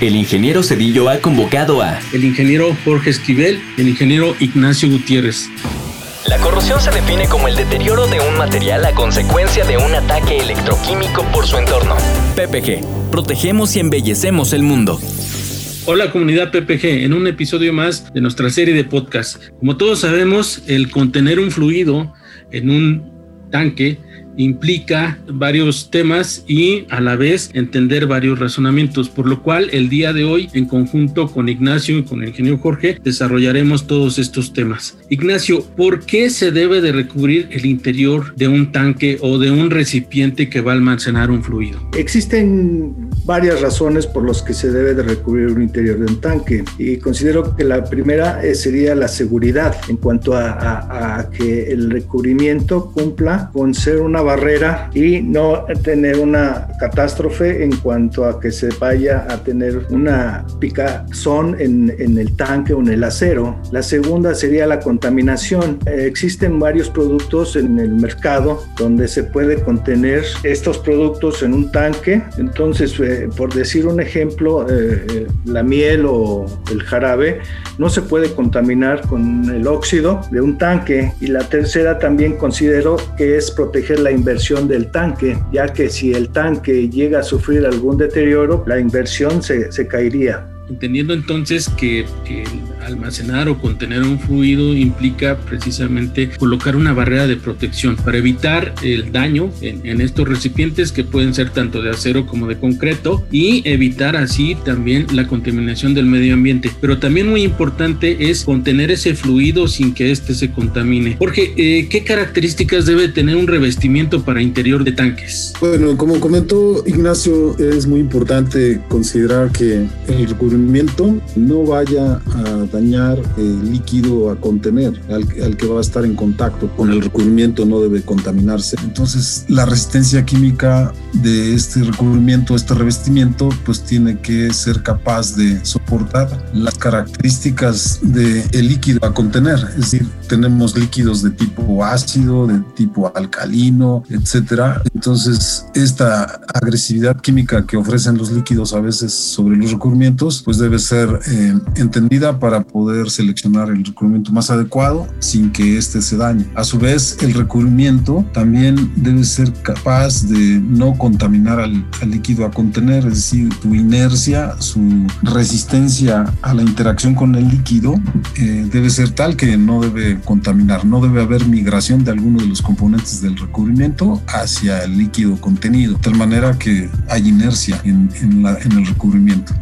el ingeniero Cedillo ha convocado a el ingeniero Jorge Esquivel y el ingeniero Ignacio Gutiérrez. La corrosión se define como el deterioro de un material a consecuencia de un ataque electroquímico por su entorno. PPG, protegemos y embellecemos el mundo. Hola comunidad PPG, en un episodio más de nuestra serie de podcast. Como todos sabemos, el contener un fluido en un tanque implica varios temas y a la vez entender varios razonamientos, por lo cual el día de hoy en conjunto con Ignacio y con el ingeniero Jorge desarrollaremos todos estos temas. Ignacio, ¿por qué se debe de recubrir el interior de un tanque o de un recipiente que va a almacenar un fluido? Existen varias razones por las que se debe de recubrir un interior de un tanque y considero que la primera eh, sería la seguridad en cuanto a, a que el recubrimiento cumpla con ser una barrera y no tener una catástrofe en cuanto a que se vaya a tener una picazón en, en el tanque o en el acero. La segunda sería la contaminación. Eh, existen varios productos en el mercado donde se puede contener estos productos en un tanque. Entonces, eh, por decir un ejemplo, eh, la miel o el jarabe no se puede contaminar con el óxido de un tanque. Y la tercera también considero que es proteger la inversión del tanque, ya que si el tanque llega a sufrir algún deterioro, la inversión se, se caería. Entendiendo entonces que almacenar o contener un fluido implica precisamente colocar una barrera de protección para evitar el daño en, estos recipientes que pueden ser tanto de acero como de concreto y evitar así también la contaminación del medio ambiente. Pero también muy importante es contener ese fluido sin que éste se contamine. Jorge, eh, ¿qué características debe tener un revestimiento para interior de tanques? Bueno, como comentó Ignacio, es muy importante considerar que el recubrimiento no vaya a dañar el líquido a contener, al, al, que va a estar en contacto con el recubrimiento no debe contaminarse. Entonces, la resistencia química de este recubrimiento, este revestimiento, pues tiene que ser capaz de soportar las características del el líquido a contener. Es decir, tenemos líquidos de tipo ácido, de tipo alcalino, etcétera. Entonces, esta agresividad química que ofrecen los líquidos a veces sobre los recubrimientos, pues debe ser eh, entendida para poder seleccionar el recubrimiento más adecuado sin que éste se dañe. A su vez, el recubrimiento también debe ser capaz de no contaminar al, líquido a contener, es decir, su inercia, su resistencia a la interacción con el líquido eh, debe ser tal que no debe contaminar, no debe haber migración de alguno de los componentes del recubrimiento hacia el líquido contenido, de tal manera que hay inercia en, en, la, en el recubrimiento.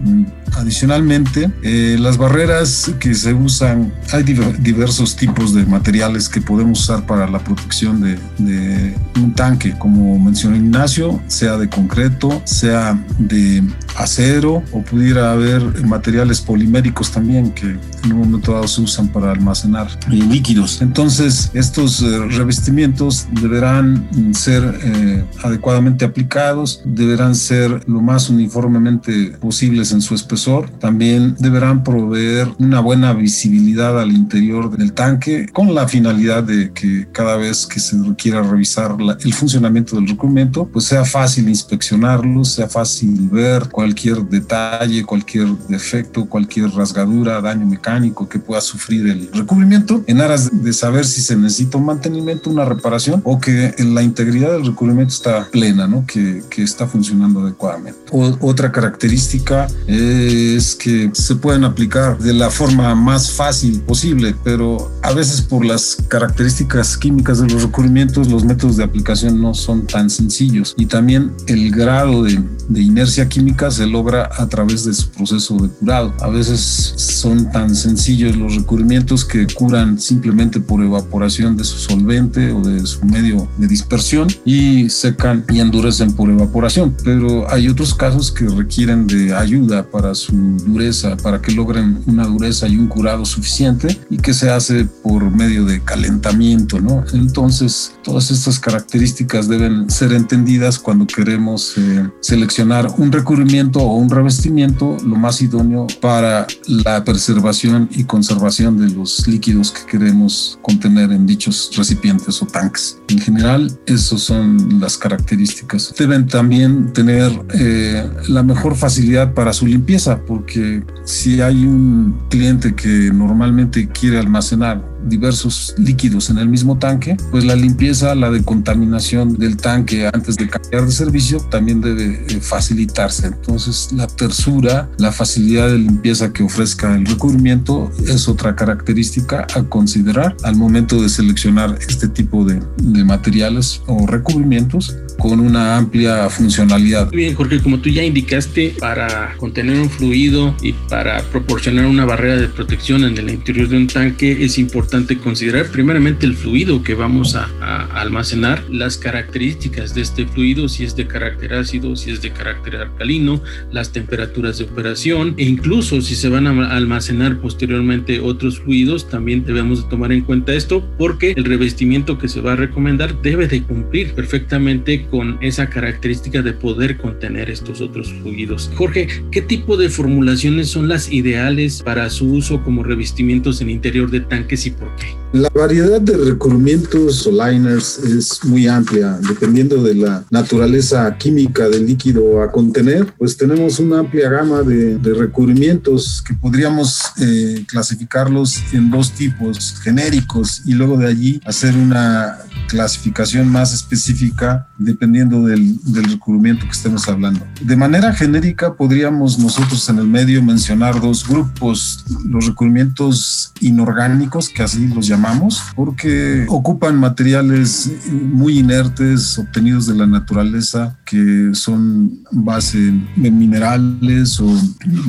Adicionalmente, eh, las barreras que se usan, hay diversos tipos de materiales que podemos usar para la protección de, de un tanque, como mencionó Ignacio, sea de concreto, sea de acero o pudiera haber materiales poliméricos también que en un momento dado se usan para almacenar líquidos. Entonces, estos eh, revestimientos deberán ser eh, adecuadamente aplicados, deberán ser lo más uniformemente posibles en su espesor, también deberán proveer una buena visibilidad al interior del tanque con la finalidad de que cada vez que se quiera revisar la, el funcionamiento del recubrimiento, pues sea fácil inspeccionarlo, sea fácil ver cualquier detalle, cualquier defecto, cualquier rasgadura, daño mecánico que pueda sufrir el recubrimiento en aras de saber si se necesita un mantenimiento, una reparación o que la integridad del recubrimiento está plena, ¿no? que, que está funcionando adecuadamente. O, otra característica es que se pueden aplicar de la forma más fácil posible, pero a veces por las características químicas de los recubrimientos, los métodos de aplicación no son tan sencillos y también el grado de, de inercia química se logra a través de su proceso de curado. A veces son tan sencillos los recubrimientos que curan simplemente por evaporación de su solvente o de su medio de dispersión y secan y endurecen por evaporación, pero hay otros casos que requieren de ayuda para su dureza, para que logren una dureza y un curado suficiente y que se hace por medio de calentamiento, ¿no? Entonces, todas estas características deben ser entendidas cuando queremos eh, seleccionar un recubrimiento o un revestimiento lo más idóneo para la preservación y conservación de los líquidos que queremos contener en dichos recipientes o tanques. En general, esas son las características. Deben también tener eh, la mejor facilidad para su limpieza, porque si hay un cliente que normalmente quiere almacenar diversos líquidos en el mismo tanque, pues la limpieza, la decontaminación del tanque antes de cambiar de servicio también debe eh, facilitarse. Entonces, la tersura, la facilidad de limpieza que ofrezca el recubrimiento es otra característica a considerar al momento de seleccionar este tipo de, de materiales o recubrimientos con una amplia funcionalidad. Bien, Jorge, como tú ya indicaste, para contener un fluido y para proporcionar una barrera de protección en el interior de un tanque es importante considerar primeramente el fluido que vamos a, almacenar, las características de este fluido, si es de carácter ácido, si es de carácter alcalino, las temperaturas de operación e incluso si se van a almacenar posteriormente otros fluidos, también debemos de tomar en cuenta esto porque el revestimiento que se va a recomendar debe de cumplir perfectamente con esa característica de poder contener estos otros fluidos. Jorge, ¿qué tipo de formulaciones son las ideales para su uso como revestimientos en interior de tanques y por qué? La variedad de recubrimientos o liners es muy amplia, dependiendo de la naturaleza química del líquido a contener, pues tenemos una amplia gama de, recubrimientos que podríamos eh, clasificarlos en dos tipos genéricos y luego de allí hacer una clasificación más específica dependiendo del, del, recubrimiento que estemos hablando. De manera genérica podríamos nosotros en el medio mencionar dos grupos, los recubrimientos inorgánicos, que así los llamamos, porque ocupan materiales muy inertes obtenidos de la naturaleza, que son base de minerales o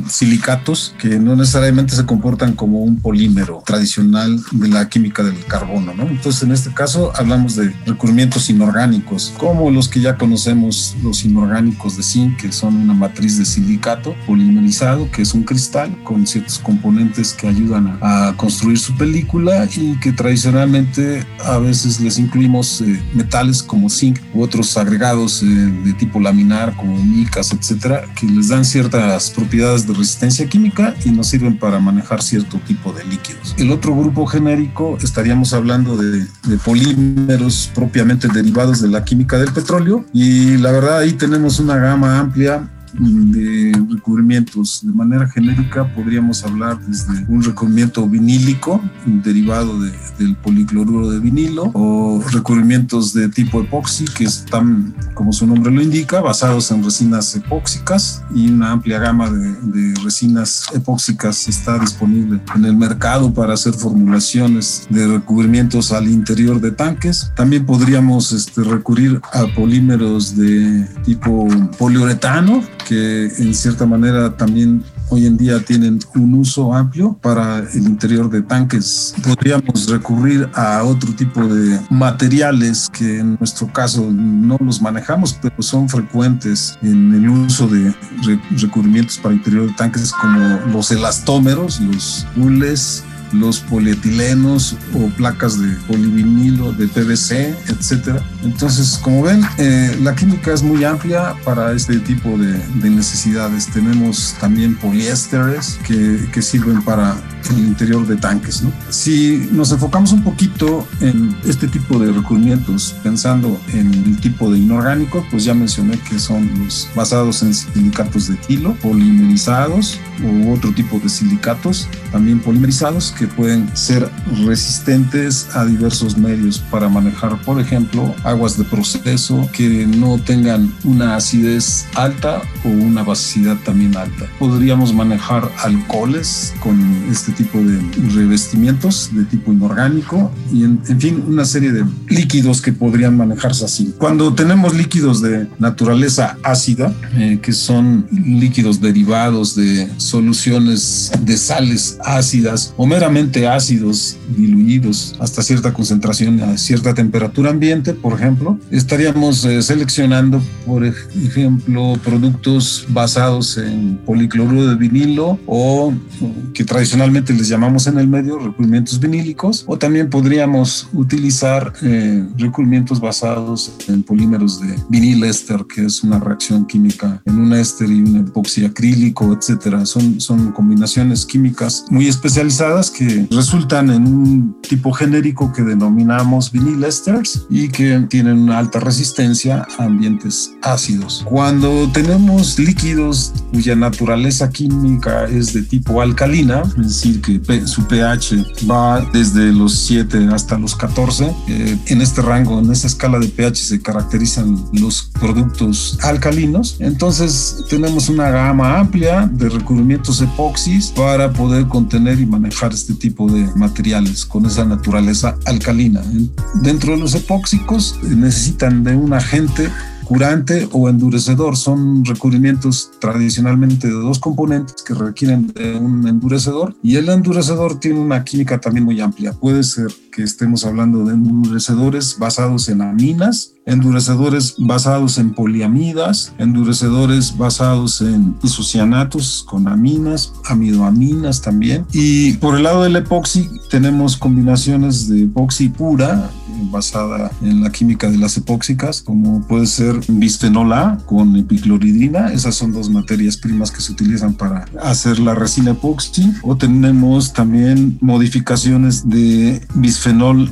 silicatos, que no necesariamente se comportan como un polímero tradicional de la química del carbono. ¿no? Entonces en este caso hablamos de recubrimientos inorgánicos, como los que ya conocemos, los inorgánicos de zinc, que son una matriz de silicato polimerizado, que es un cristal con ciertos componentes que ayudan a, construir su película y que tradicionalmente a veces les incluimos eh, metales como zinc u otros agregados eh, de tipo laminar como micas, etcétera, que les dan ciertas propiedades de resistencia química y nos sirven para manejar cierto tipo de líquidos. El otro grupo genérico estaríamos hablando de, de polímeros propiamente derivados de la química del petróleo. Y la verdad ahí tenemos una gama amplia de recubrimientos. De manera genérica podríamos hablar desde un recubrimiento vinílico derivado de, del policloruro de vinilo o recubrimientos de tipo epoxi que están, como su nombre lo indica, basados en resinas epóxicas y una amplia gama de, de resinas epóxicas está disponible en el mercado para hacer formulaciones de recubrimientos al interior de tanques. También podríamos este, recurrir a polímeros de tipo poliuretano que en cierta manera también hoy en día tienen un uso amplio para el interior de tanques. Podríamos recurrir a otro tipo de materiales que en nuestro caso no los manejamos, pero son frecuentes en el uso de recubrimientos para interior de tanques como los elastómeros, los hules, los polietilenos o placas de polivinilo, de PVC, etcétera. Entonces, como ven, eh, la química es muy amplia para este tipo de, necesidades. Tenemos también poliésteres que, sirven para el interior de tanques. ¿no? Si nos enfocamos un poquito en este tipo de recubrimientos, pensando en el tipo de inorgánico, pues ya mencioné que son los basados en silicatos de tilo, polimerizados u otro tipo de silicatos también polimerizados que pueden ser resistentes a diversos medios para manejar, por ejemplo, aguas de proceso que no tengan una acidez alta o una basicidad también alta. Podríamos manejar alcoholes con este tipo de revestimientos de tipo inorgánico y en, fin una serie de líquidos que podrían manejarse así. Cuando tenemos líquidos de naturaleza ácida, eh, que son líquidos derivados de soluciones de sales ácidas o meramente ácidos diluidos hasta cierta concentración a cierta temperatura ambiente, por ejemplo, estaríamos eh, seleccionando, por ejemplo, productos basados en policloruro de vinilo o que tradicionalmente les llamamos en el medio recubrimientos vinílicos o también podríamos utilizar eh, recubrimientos basados en polímeros de vinil éster, que es una reacción química en un éster y un epoxi acrílico, etcétera. Son, son combinaciones químicas muy especializadas que resultan en un tipo genérico que denominamos vinil esters y que tienen una alta resistencia a ambientes ácidos. Cuando tenemos líquidos cuya naturaleza química es de tipo alcalina, es que su pH va desde los 7 hasta los 14, eh, en este rango, en esta escala de pH se caracterizan los productos alcalinos, entonces tenemos una gama amplia de recubrimientos epoxis para poder contener y manejar este tipo de materiales con esa naturaleza alcalina. Dentro de los epóxicos necesitan de un agente curante o endurecedor. Son recubrimientos tradicionalmente de dos componentes que requieren de un endurecedor y el endurecedor tiene una química también muy amplia. Puede ser que estemos hablando de endurecedores basados en aminas, endurecedores basados en poliamidas, endurecedores basados en isocianatos con aminas, amidoaminas también. Y por el lado del epoxi tenemos combinaciones de epoxi pura basada en la química de las epóxicas, como puede ser bisfenol A con epicloridina. Esas son dos materias primas que se utilizan para hacer la resina epoxi. O tenemos también modificaciones de bisfenol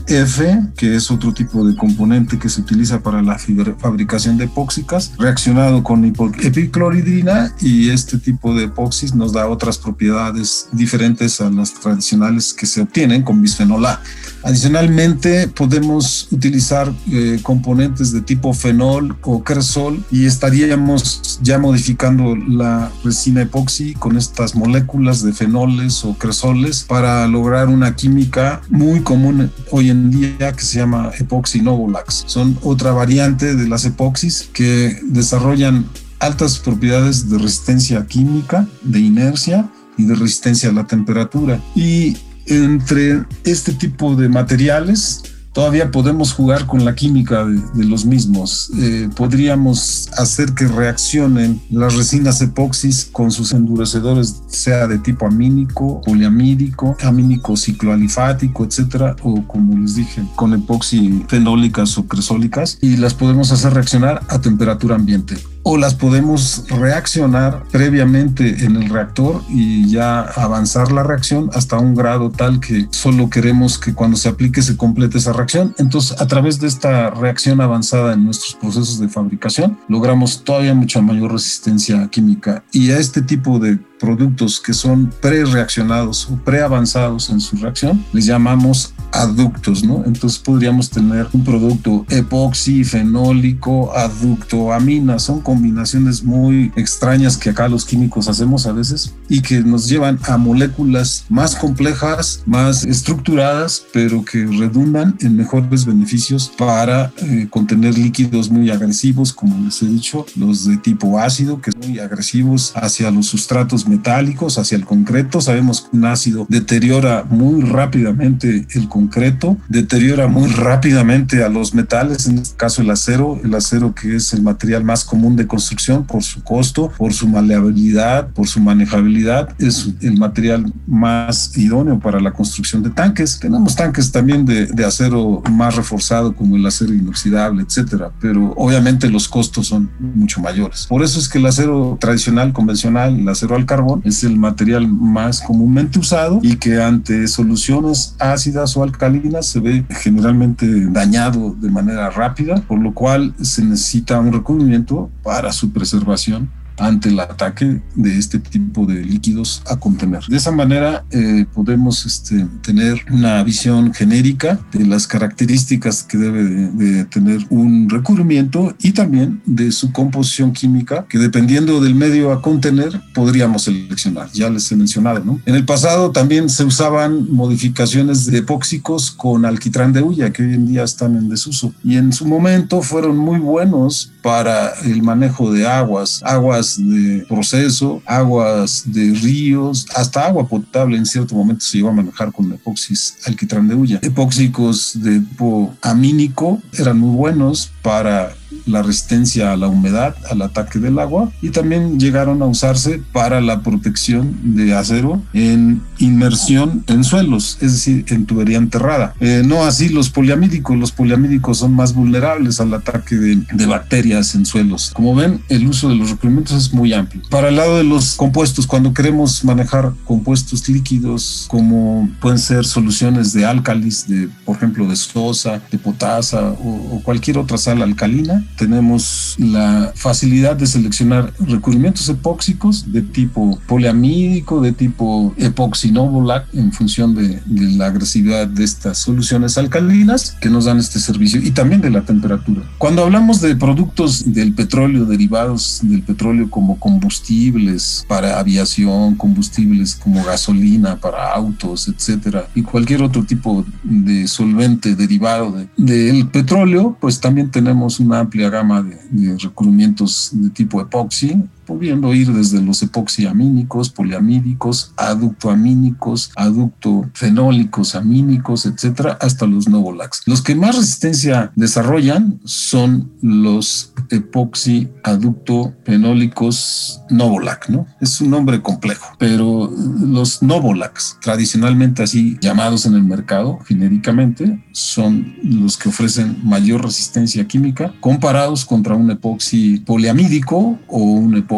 F, que es otro tipo de componente que se utiliza para la fabricación de epóxicas, reaccionado con epicloridina y este tipo de epoxis nos da otras propiedades diferentes a las tradicionales que se obtienen con bisfenol A. Adicionalmente, podemos utilizar eh, componentes de tipo fenol o cresol y estaríamos ya modificando la resina epoxi con estas moléculas de fenoles o cresoles para lograr una química muy común hoy en día que se llama epoxi novolax. Son otra variante de las epoxis que desarrollan altas propiedades de resistencia química, de inercia y de resistencia a la temperatura. Y entre este tipo de materiales todavía podemos jugar con la química de, los mismos. Eh, podríamos hacer que reaccionen las resinas epoxis con sus endurecedores, sea de tipo amínico, poliamídico, amínico cicloalifático, etcétera, o como les dije, con epoxi fenólicas o cresólicas, y las podemos hacer reaccionar a temperatura ambiente o las podemos reaccionar previamente en el reactor y ya avanzar la reacción hasta un grado tal que solo queremos que cuando se aplique se complete esa reacción. Entonces, a través de esta reacción avanzada en nuestros procesos de fabricación, logramos todavía mucha mayor resistencia química. Y a este tipo de productos que son pre-reaccionados o pre-avanzados en su reacción, les llamamos aductos, ¿no? Entonces podríamos tener un producto epoxi, fenólico, aducto, amina, son combinaciones muy extrañas que acá los químicos hacemos a veces y que nos llevan a moléculas más complejas, más estructuradas, pero que redundan en mejores beneficios para eh, contener líquidos muy agresivos, como les he dicho, los de tipo ácido, que son muy agresivos hacia los sustratos metálicos hacia el concreto. Sabemos que un ácido deteriora muy rápidamente el concreto deteriora muy rápidamente a los metales, en este caso el acero, el acero que es el material más común de construcción por su costo, por su maleabilidad, por su manejabilidad, es el material más idóneo para la construcción de tanques. Tenemos tanques también de, de acero más reforzado como el acero inoxidable, etcétera, pero obviamente los costos son mucho mayores. Por eso es que el acero tradicional, convencional, el acero al carbón, es el material más comúnmente usado y que ante soluciones ácidas o alcalinas se ve generalmente dañado de manera rápida, por lo cual se necesita un recubrimiento para su preservación ante el ataque de este tipo de líquidos a contener. De esa manera eh, podemos este, tener una visión genérica de las características que debe de, tener un recubrimiento y también de su composición química que dependiendo del medio a contener podríamos seleccionar. Ya les he mencionado, ¿no? En el pasado también se usaban modificaciones de epóxicos con alquitrán de hulla que hoy en día están en desuso y en su momento fueron muy buenos para el manejo de aguas, aguas de proceso, aguas de ríos, hasta agua potable en cierto momento se iba a manejar con epoxis alquitrán de hulla. Epóxicos de tipo amínico eran muy buenos para la resistencia a la humedad, al ataque del agua y también llegaron a usarse para la protección de acero en inmersión en suelos, es decir, en tubería enterrada. Eh, no así los poliamídicos, los poliamídicos son más vulnerables al ataque de, bacterias en suelos. Como ven, el uso de los recubrimientos es muy amplio. Para el lado de los compuestos, cuando queremos manejar compuestos líquidos como pueden ser soluciones de álcalis, de por ejemplo de sosa, de potasa o, o cualquier otra sal alcalina, tenemos la facilidad de seleccionar recubrimientos epóxicos de tipo poliamídico, de tipo epoxinobolac, en función de, de, la agresividad de estas soluciones alcalinas que nos dan este servicio y también de la temperatura. Cuando hablamos de productos del petróleo, derivados del petróleo como combustibles para aviación, combustibles como gasolina para autos, etcétera, y cualquier otro tipo de solvente derivado del de, petróleo, pues también tenemos una amplia gama de, de recubrimientos de tipo epoxi pudiendo ir desde los epoxiamínicos, poliamídicos, aductoamínicos, aductofenólicos, amínicos, etcétera, hasta los novolax. Los que más resistencia desarrollan son los epoxi aductofenólicos novolac, ¿no? Es un nombre complejo, pero los novolax, tradicionalmente así llamados en el mercado genéricamente, son los que ofrecen mayor resistencia química comparados contra un epoxi poliamídico o un epoxi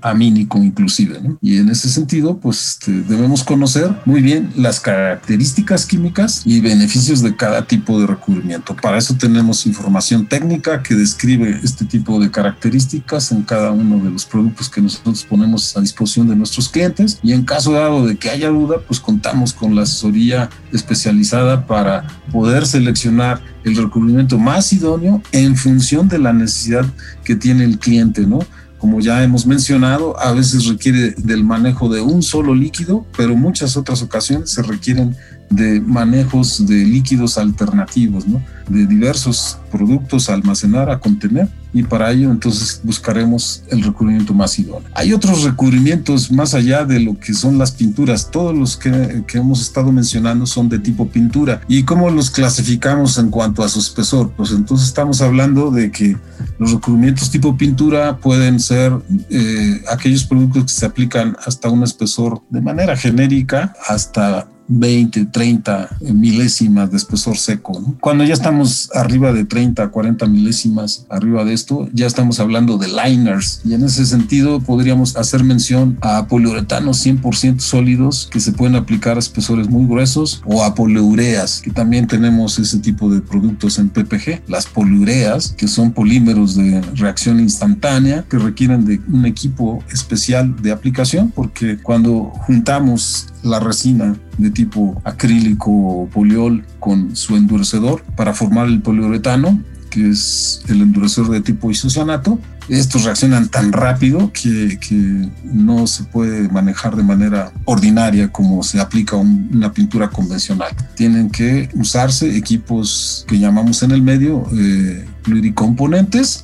amínico inclusive. ¿no? Y en ese sentido, pues este, debemos conocer muy bien las características químicas y beneficios de cada tipo de recubrimiento. Para eso tenemos información técnica que describe este tipo de características en cada uno de los productos que nosotros ponemos a disposición de nuestros clientes. Y en caso dado de que haya duda, pues contamos con la asesoría especializada para poder seleccionar el recubrimiento más idóneo en función de la necesidad que tiene el cliente, ¿no? Como ya hemos mencionado, a veces requiere del manejo de un solo líquido, pero muchas otras ocasiones se requieren de manejos de líquidos alternativos, de diversos productos a almacenar, a contener, y para ello entonces buscaremos el recubrimiento más idóneo. Hay otros recubrimientos más allá de lo que son las pinturas, todos los que, que hemos estado mencionando son de tipo pintura. ¿Y cómo los clasificamos en cuanto a su espesor? Pues entonces estamos hablando de que los recubrimientos tipo pintura pueden ser eh, aquellos productos que se aplican hasta un espesor de manera genérica, hasta 20, 30 milésimas de espesor seco. ¿no? Cuando ya estamos arriba de 30, 40 milésimas arriba de esto, ya estamos hablando de liners y en ese sentido podríamos hacer mención a poliuretanos 100% sólidos que se pueden aplicar a espesores muy gruesos o a poliureas, que también tenemos ese tipo de productos en PPG. Las poliureas, que son polímeros de reacción instantánea que requieren de un equipo especial de aplicación porque cuando juntamos la resina de tipo acrílico o poliol con su endurecedor para formar el poliuretano, que es el endurecedor de tipo isocianato. Estos reaccionan tan rápido que, que no se puede manejar de manera ordinaria como se aplica un, una pintura convencional. Tienen que usarse equipos que llamamos en el medio eh,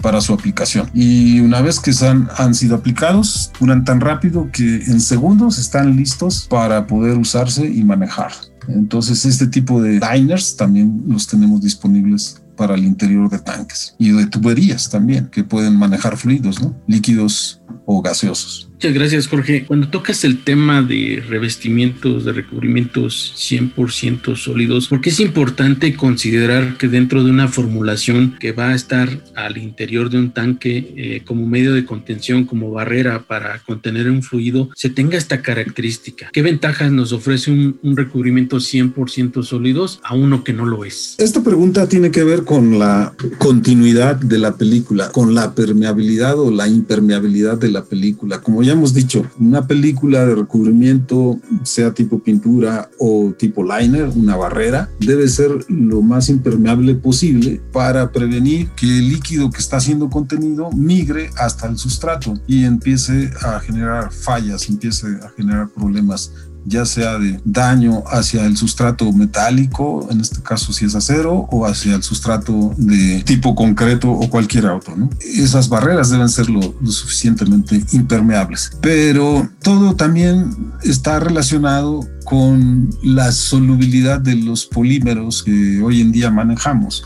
para su aplicación. Y una vez que han, han sido aplicados, duran tan rápido que en segundos están listos para poder usarse y manejar. Entonces, este tipo de liners también los tenemos disponibles para el interior de tanques y de tuberías también que pueden manejar fluidos, ¿no? líquidos o gaseosos. Muchas gracias, Jorge. Cuando tocas el tema de revestimientos, de recubrimientos 100% sólidos, ¿por qué es importante considerar que dentro de una formulación que va a estar al interior de un tanque eh, como medio de contención, como barrera para contener un fluido, se tenga esta característica? ¿Qué ventajas nos ofrece un, un recubrimiento 100% sólidos a uno que no lo es? Esta pregunta tiene que ver con la continuidad de la película, con la permeabilidad o la impermeabilidad de la película. Como hemos dicho, una película de recubrimiento, sea tipo pintura o tipo liner, una barrera, debe ser lo más impermeable posible para prevenir que el líquido que está siendo contenido migre hasta el sustrato y empiece a generar fallas, empiece a generar problemas ya sea de daño hacia el sustrato metálico, en este caso si es acero, o hacia el sustrato de tipo concreto o cualquier otro. ¿no? Esas barreras deben ser lo, lo suficientemente impermeables. Pero todo también está relacionado con la solubilidad de los polímeros que hoy en día manejamos.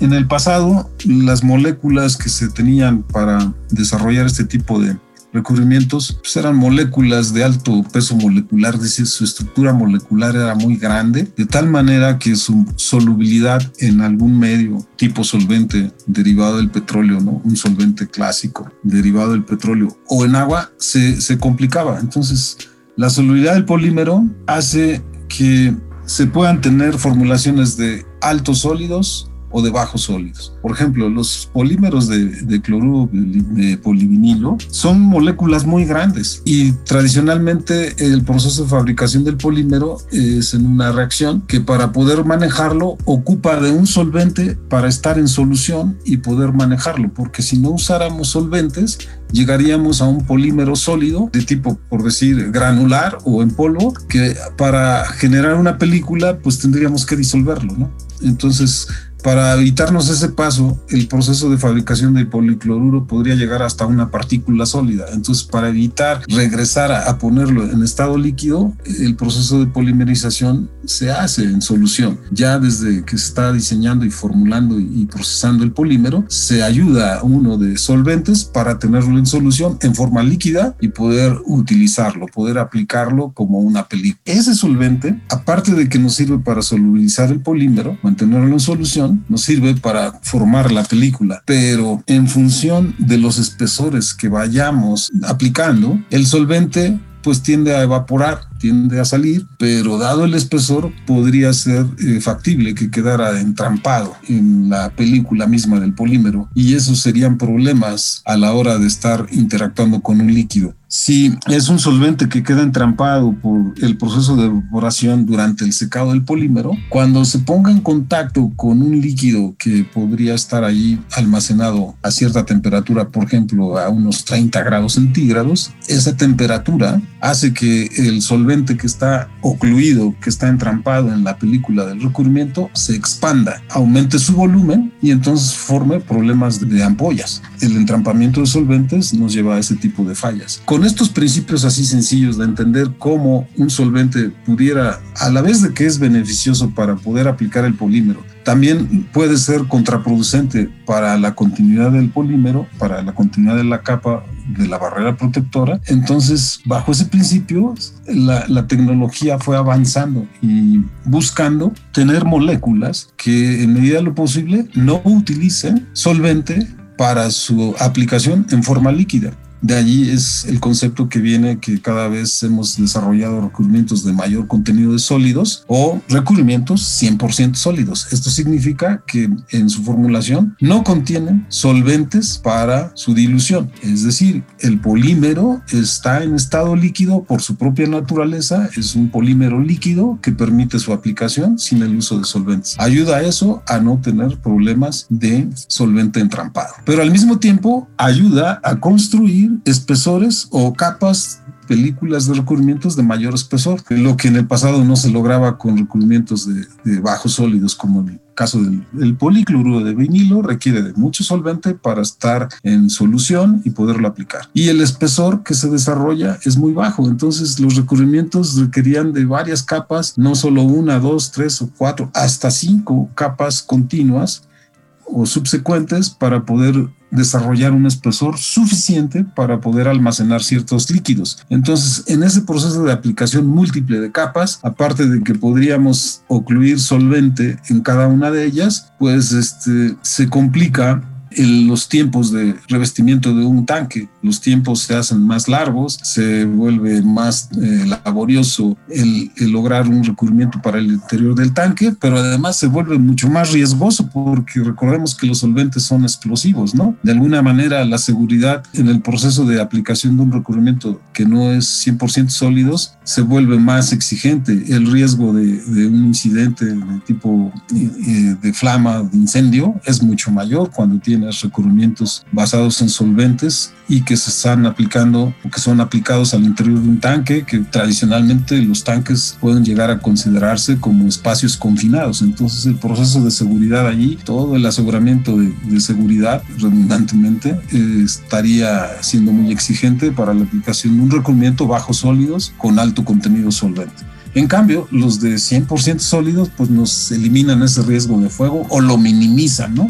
En el pasado, las moléculas que se tenían para desarrollar este tipo de recubrimientos pues eran moléculas de alto peso molecular, es decir, su estructura molecular era muy grande, de tal manera que su solubilidad en algún medio tipo solvente derivado del petróleo, ¿no? un solvente clásico derivado del petróleo o en agua se, se complicaba. Entonces, la solubilidad del polímero hace que se puedan tener formulaciones de altos sólidos o de bajos sólidos. Por ejemplo, los polímeros de, cloruro de polivinilo son moléculas muy grandes y tradicionalmente el proceso de fabricación del polímero es en una reacción que para poder manejarlo ocupa de un solvente para estar en solución y poder manejarlo, porque si no usáramos solventes llegaríamos a un polímero sólido de tipo, por decir, granular o en polvo, que para generar una película pues tendríamos que disolverlo, ¿no? Entonces, para evitarnos ese paso, el proceso de fabricación del policloruro podría llegar hasta una partícula sólida. Entonces, para evitar regresar a, a, ponerlo en estado líquido, el proceso de polimerización se hace en solución. Ya desde que se está diseñando y formulando y procesando el polímero, se ayuda uno de solventes para tenerlo en solución en forma líquida y poder utilizarlo, poder aplicarlo como una película. Ese solvente, aparte de que nos sirve para solubilizar el polímero, mantenerlo en solución, nos sirve para formar la película, pero en función de los espesores que vayamos aplicando, el solvente pues tiende a evaporar, tiende a salir, pero dado el espesor podría ser eh, factible que quedara entrampado en la película misma del polímero y esos serían problemas a la hora de estar interactuando con un líquido. Si es un solvente que queda entrampado por el proceso de evaporación durante el secado del polímero, cuando se ponga en contacto con un líquido que podría estar allí almacenado a cierta temperatura, por ejemplo, a unos 30 grados centígrados, esa temperatura hace que el solvente que está ocluido, que está entrampado en la película del recubrimiento, se expanda, aumente su volumen y entonces forme problemas de ampollas. El entrampamiento de solventes nos lleva a ese tipo de fallas. Con estos principios así sencillos de entender cómo un solvente pudiera, a la vez de que es beneficioso para poder aplicar el polímero, también puede ser contraproducente para la continuidad del polímero, para la continuidad de la capa de la barrera protectora. Entonces, bajo ese principio, la, la, tecnología fue avanzando y buscando tener moléculas que en medida de lo posible no utilicen solvente para su aplicación en forma líquida. De allí es el concepto que viene que cada vez hemos desarrollado recubrimientos de mayor contenido de sólidos o recubrimientos 100% sólidos. Esto significa que en su formulación no contienen solventes para su dilución. Es decir, el polímero está en estado líquido por su propia naturaleza. Es un polímero líquido que permite su aplicación sin el uso de solventes. Ayuda a eso a no tener problemas de solvente entrampado. Pero al mismo tiempo ayuda a construir espesores o capas películas de recubrimientos de mayor espesor, lo que en el pasado no se lograba con recubrimientos de, de bajos sólidos como el caso del, policloruro de vinilo requiere de mucho solvente para estar en solución y poderlo aplicar. Y el espesor que se desarrolla es muy bajo, entonces los recubrimientos requerían de varias capas, no solo una, dos, tres o cuatro, hasta cinco capas continuas o subsecuentes para poder desarrollar un espesor suficiente para poder almacenar ciertos líquidos. Entonces, en ese proceso de aplicación múltiple de capas, aparte de que podríamos ocluir solvente en cada una de ellas, pues este, se complica los tiempos de revestimiento de un tanque. Los tiempos se hacen más largos, se vuelve más eh, laborioso el, lograr un recubrimiento para el interior del tanque, pero además se vuelve mucho más riesgoso porque recordemos que los solventes son explosivos, ¿no? De alguna manera la seguridad en el proceso de aplicación de un recubrimiento que no es 100% sólidos se vuelve más exigente. El riesgo de, de un incidente de tipo eh, de flama, de incendio, es mucho mayor cuando tiene recubrimientos basados en solventes y que se están aplicando o que son aplicados al interior de un tanque, que tradicionalmente los tanques pueden llegar a considerarse como espacios confinados. Entonces el proceso de seguridad allí, todo el aseguramiento de, seguridad redundantemente eh, estaría siendo muy exigente para la aplicación de un recubrimiento bajo sólidos con alto contenido solvente. En cambio, los de 100% sólidos, pues nos eliminan ese riesgo de fuego o lo minimizan, ¿no?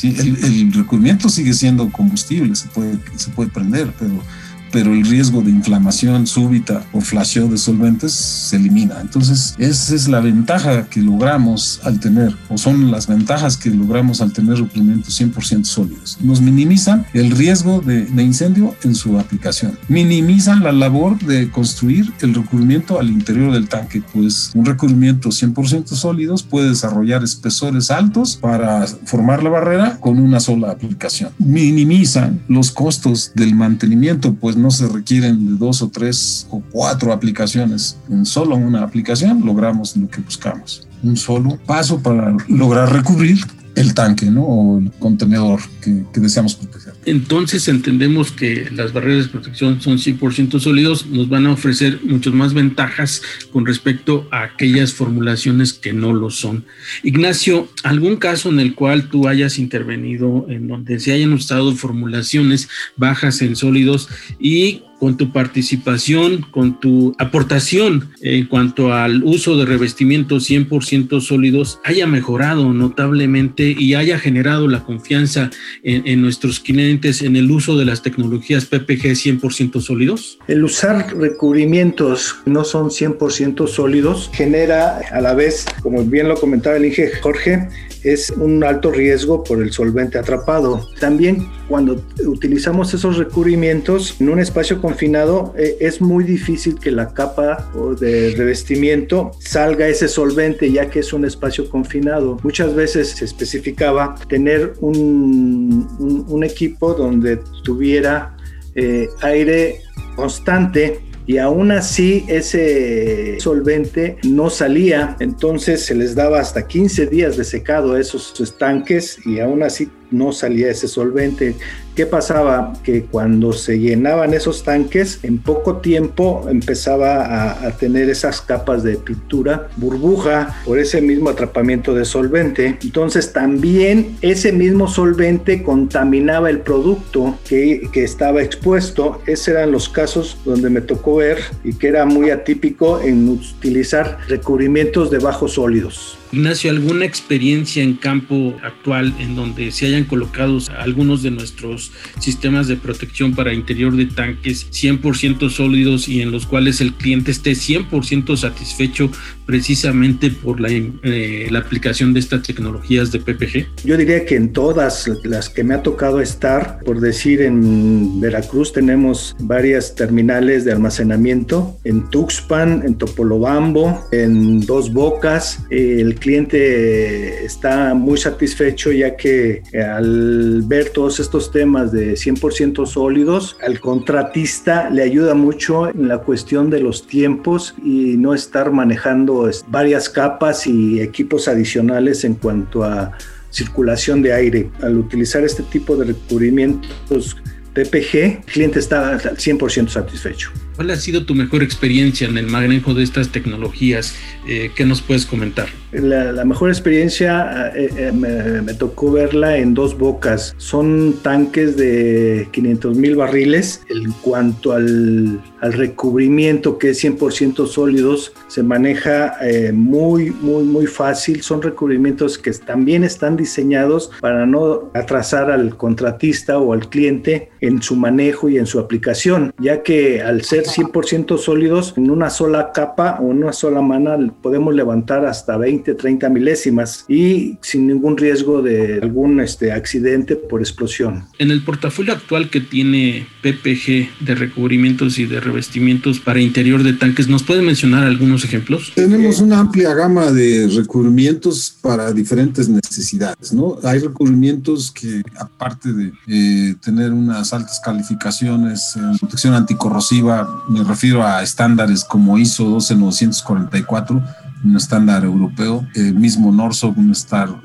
Sí, el, el, recubrimiento sigue siendo combustible, se puede, se puede prender, pero pero el riesgo de inflamación súbita o flasheo de solventes se elimina. Entonces, esa es la ventaja que logramos al tener, o son las ventajas que logramos al tener recubrimientos 100% sólidos. Nos minimizan el riesgo de, de, incendio en su aplicación. Minimizan la labor de construir el recubrimiento al interior del tanque, pues un recubrimiento 100% sólidos puede desarrollar espesores altos para formar la barrera con una sola aplicación. Minimizan los costos del mantenimiento, pues no se requieren de dos o tres o cuatro aplicaciones. En solo una aplicación logramos lo que buscamos. Un solo paso para lograr recubrir el tanque ¿no? o el contenedor que, deseamos proteger. Entonces entendemos que las barreras de protección son 100% sólidos, nos van a ofrecer muchas más ventajas con respecto a aquellas formulaciones que no lo son. Ignacio, ¿algún caso en el cual tú hayas intervenido en donde se hayan usado formulaciones bajas en sólidos y con tu participación, con tu aportación en cuanto al uso de revestimientos 100% sólidos haya mejorado notablemente y haya generado la confianza en, nuestros clientes en el uso de las tecnologías PPG 100% sólidos? El usar recubrimientos no son 100% sólidos genera a la vez, como bien lo comentaba el Inge Jorge, es un alto riesgo por el solvente atrapado. También cuando utilizamos esos recubrimientos en un espacio confinado eh, es muy difícil que la capa de revestimiento salga ese solvente ya que es un espacio confinado. Muchas veces se especificaba tener un, equipo donde tuviera eh, aire constante y aún así ese solvente no salía, entonces se les daba hasta 15 días de secado a esos estanques y aún así no salía ese solvente. ¿Qué pasaba? Que cuando se llenaban esos tanques, en poco tiempo empezaba a, tener esas capas de pintura, burbuja, por ese mismo atrapamiento de solvente. Entonces también ese mismo solvente contaminaba el producto que, que estaba expuesto. Esos eran los casos donde me tocó ver y que era muy atípico en utilizar recubrimientos de bajos sólidos. Ignacio, ¿alguna experiencia en campo actual en donde se hayan colocado algunos de nuestros sistemas de protección para interior de tanques 100% sólidos y en los cuales el cliente esté 100% satisfecho precisamente por la, eh, la, aplicación de estas tecnologías de PPG? Yo diría que en todas las que me ha tocado estar, por decir en Veracruz tenemos varias terminales de almacenamiento, en Tuxpan, en Topolobambo, en Dos Bocas, el cliente está muy satisfecho ya que al ver todos estos temas de 100% sólidos, al contratista le ayuda mucho en la cuestión de los tiempos y no estar manejando varias capas y equipos adicionales en cuanto a circulación de aire. Al utilizar este tipo de recubrimientos PPG, el cliente está al 100% satisfecho. ¿Cuál ha sido tu mejor experiencia en el manejo de estas tecnologías? Eh, ¿Qué nos puedes comentar? La, mejor experiencia eh, eh, me, tocó verla en dos bocas. Son tanques de 500 mil barriles. En cuanto al, al, recubrimiento, que es 100% sólidos, se maneja muy, muy, muy fácil. Son recubrimientos que también están diseñados para no atrasar al contratista o al cliente en su manejo y en su aplicación, ya que al ser 100% sólidos, en una sola capa o en una sola mana podemos levantar hasta 20, 30 milésimas y sin ningún riesgo de algún este, accidente por explosión. En el portafolio actual que tiene PPG de recubrimientos y de revestimientos para interior de tanques, ¿nos puede mencionar algunos ejemplos? Tenemos una amplia gama de recubrimientos para diferentes necesidades, ¿no? Hay recubrimientos que aparte de eh, tener unas altas calificaciones en protección anticorrosiva, me refiero a estándares como ISO 12944, un estándar europeo, el mismo Norso, un,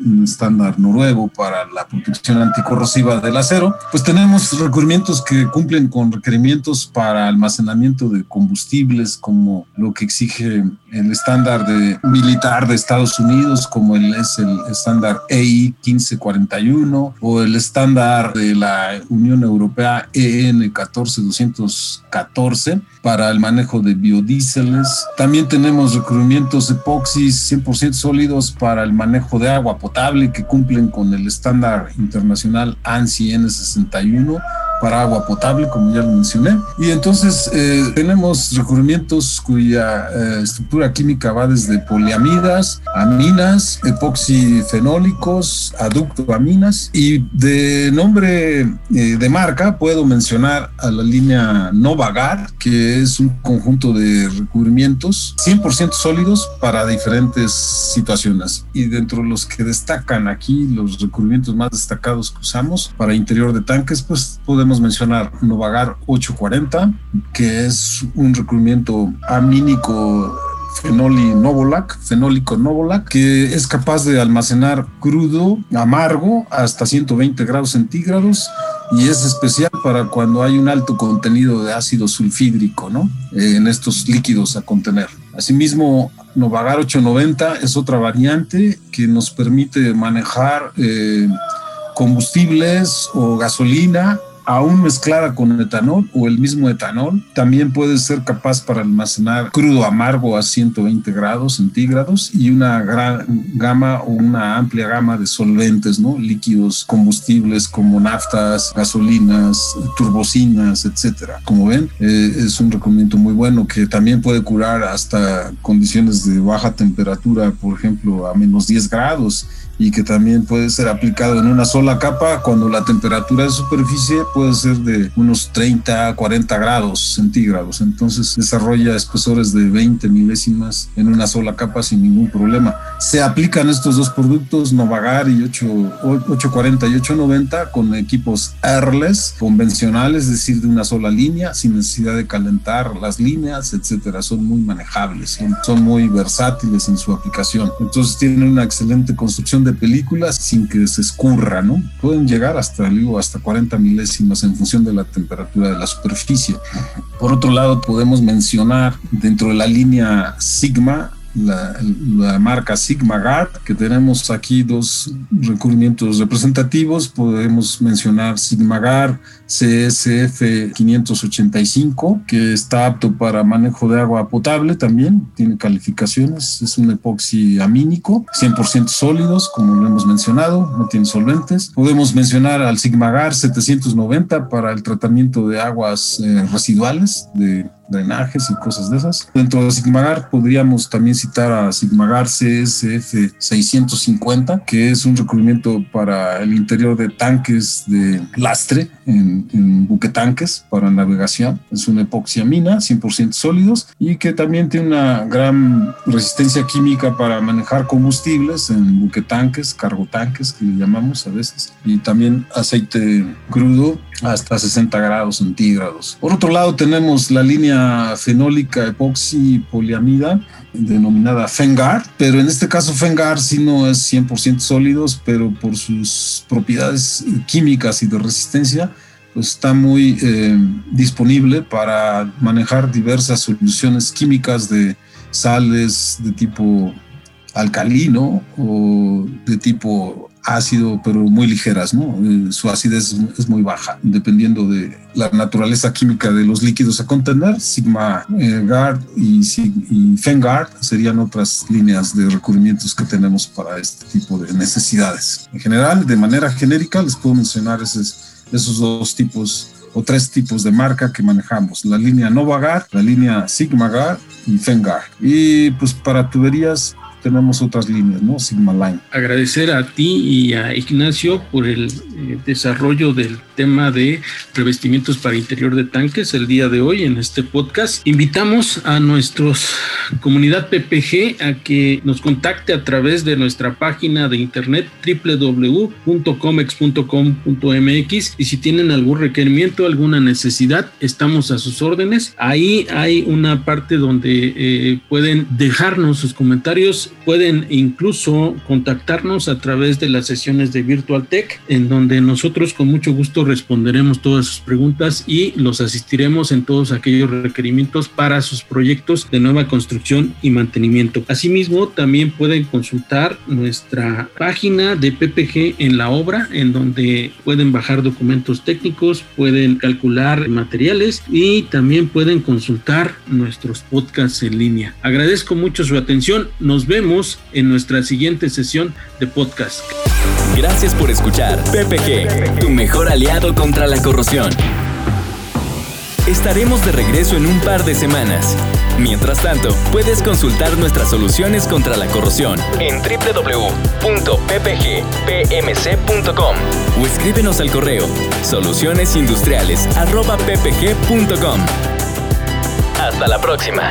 un estándar noruego para la protección anticorrosiva del acero, pues tenemos recubrimientos que cumplen con requerimientos para almacenamiento de combustibles, como lo que exige el estándar de, militar de Estados Unidos, como el, es el estándar EI 1541 o el estándar de la Unión Europea EN 14214 para el manejo de biodíseles. También tenemos recubrimientos epoxis 100% sólidos para el manejo de agua potable que cumplen con el estándar internacional ANSI N61 para agua potable, como ya lo mencioné. Y entonces eh, tenemos recubrimientos cuya eh, estructura química va desde poliamidas, aminas, epoxifenólicos, aductoaminas. Y de nombre eh, de marca puedo mencionar a la línea Novagar, que es un conjunto de recubrimientos 100% sólidos para diferentes situaciones. Y dentro de los que destacan aquí, los recubrimientos más destacados que usamos para interior de tanques, pues podemos mencionar Novagar 840, que es un recubrimiento amínico fenoli novolac, fenólico novolac, que es capaz de almacenar crudo, amargo, hasta 120 grados centígrados y es especial para cuando hay un alto contenido de ácido sulfídrico, ¿no? en estos líquidos a contener. Asimismo, Novagar 890 es otra variante que nos permite manejar eh, combustibles o gasolina aún mezclada con etanol o el mismo etanol, también puede ser capaz para almacenar crudo amargo a 120 grados centígrados y una gran gama o una amplia gama de solventes, ¿no? Líquidos combustibles como naftas, gasolinas, turbocinas, etcétera. Como ven, eh, es un recubrimiento muy bueno que también puede curar hasta condiciones de baja temperatura, por ejemplo, a menos 10 grados y que también puede ser aplicado en una sola capa cuando la temperatura de superficie puede ser de unos 30 a 40 grados centígrados. Entonces desarrolla espesores de 20 milésimas en una sola capa sin ningún problema. Se aplican estos dos productos, Novagar y 8, 840 y 890, con equipos airless convencionales, es decir, de una sola línea, sin necesidad de calentar las líneas, etcétera. Son muy manejables, son, son muy versátiles en su aplicación. Entonces tienen una excelente construcción de películas sin que se escurra, ¿no? Pueden llegar hasta, digo, hasta 40 milésimas en función de la temperatura de la superficie. Por otro lado, podemos mencionar dentro de la línea Sigma la, marca Sigma Guard, que tenemos aquí dos recubrimientos representativos. Podemos mencionar Sigma Guard CSF 585, que está apto para manejo de agua potable también, tiene calificaciones, es un epoxi amínico, 100% sólidos, como lo hemos mencionado, no tiene solventes. Podemos mencionar al Sigmagar 790 para el tratamiento de aguas eh, residuales, de drenajes y cosas de esas. Dentro de Sigmagar podríamos también citar a Sigmagar CSF 650, que es un recubrimiento para el interior de tanques de lastre en en, buquetanques para navegación. Es una epoxiamina 100% sólidos y que también tiene una gran resistencia química para manejar combustibles en buquetanques, cargotanques que le llamamos a veces, y también aceite crudo hasta 60 grados centígrados. Por otro lado tenemos la línea fenólica epoxi poliamida denominada Fengar, pero en este caso Fengar sí no es 100% sólidos, pero por sus propiedades químicas y de resistencia pues, está muy eh, disponible para manejar diversas soluciones químicas de sales de tipo alcalino o de tipo ácido, pero muy ligeras, ¿no? Eh, su acidez es muy baja, dependiendo de la naturaleza química de los líquidos a contener. Sigma eh, Guard y, y Fengard serían otras líneas de recubrimientos que tenemos para este tipo de necesidades. En general, de manera genérica, les puedo mencionar esos, esos dos tipos o tres tipos de marca que manejamos, la línea Novagard, la línea Sigma Guard y Fengard. Y pues para tuberías tenemos otras líneas, ¿no? Sigma Line. Agradecer a ti y a Ignacio por el eh, desarrollo del tema de revestimientos para interior de tanques el día de hoy en este podcast. Invitamos a nuestros comunidad PPG a que nos contacte a través de nuestra página de internet www.comex.com.mx y si tienen algún requerimiento, alguna necesidad, estamos a sus órdenes. Ahí hay una parte donde eh, pueden dejarnos sus comentarios Pueden incluso contactarnos a través de las sesiones de Virtual Tech, en donde nosotros con mucho gusto responderemos todas sus preguntas y los asistiremos en todos aquellos requerimientos para sus proyectos de nueva construcción y mantenimiento. Asimismo, también pueden consultar nuestra página de PPG en la obra, en donde pueden bajar documentos técnicos, pueden calcular materiales y también pueden consultar nuestros podcasts en línea. Agradezco mucho su atención. Nos vemos en nuestra siguiente sesión de podcast. Gracias por escuchar PPG, tu mejor aliado contra la corrosión. Estaremos de regreso en un par de semanas. Mientras tanto, puedes consultar nuestras soluciones contra la corrosión en www.ppgpmc.com o escríbenos al correo solucionesindustriales.ppg.com. Hasta la próxima.